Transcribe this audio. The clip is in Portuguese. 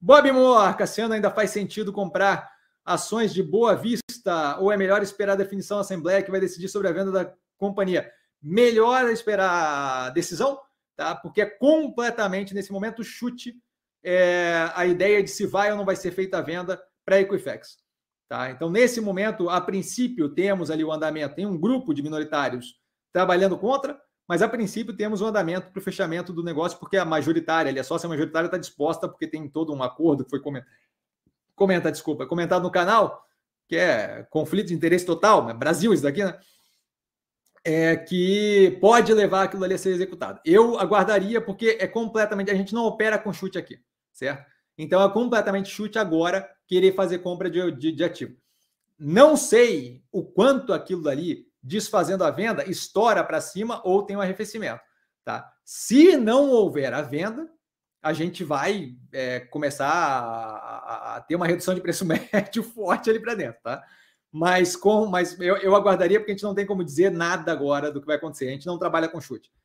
Bob Moore, Cassiano, ainda faz sentido comprar ações de boa vista ou é melhor esperar a definição da Assembleia que vai decidir sobre a venda da companhia? Melhor esperar a decisão, tá? Porque é completamente, nesse momento, chute é, a ideia de se vai ou não vai ser feita a venda para a Equifax. Tá? Então, nesse momento, a princípio, temos ali o andamento, tem um grupo de minoritários trabalhando contra, mas a princípio temos um andamento para o fechamento do negócio, porque a majoritária, ali, a sócia majoritária está disposta, porque tem todo um acordo que foi comentado, comenta, desculpa, comentado no canal, que é conflito de interesse total, né? Brasil isso daqui, né? É, que pode levar aquilo ali a ser executado. Eu aguardaria, porque é completamente. A gente não opera com chute aqui, certo? Então é completamente chute agora querer fazer compra de, de, de ativo. Não sei o quanto aquilo dali desfazendo a venda, estoura para cima ou tem um arrefecimento. Tá? Se não houver a venda, a gente vai é, começar a, a, a, ter uma redução de preço médio forte ali para dentro, tá? Mas com, mas eu, eu, aguardaria porque a gente não tem como dizer nada agora do que vai acontecer. A gente não trabalha com chute.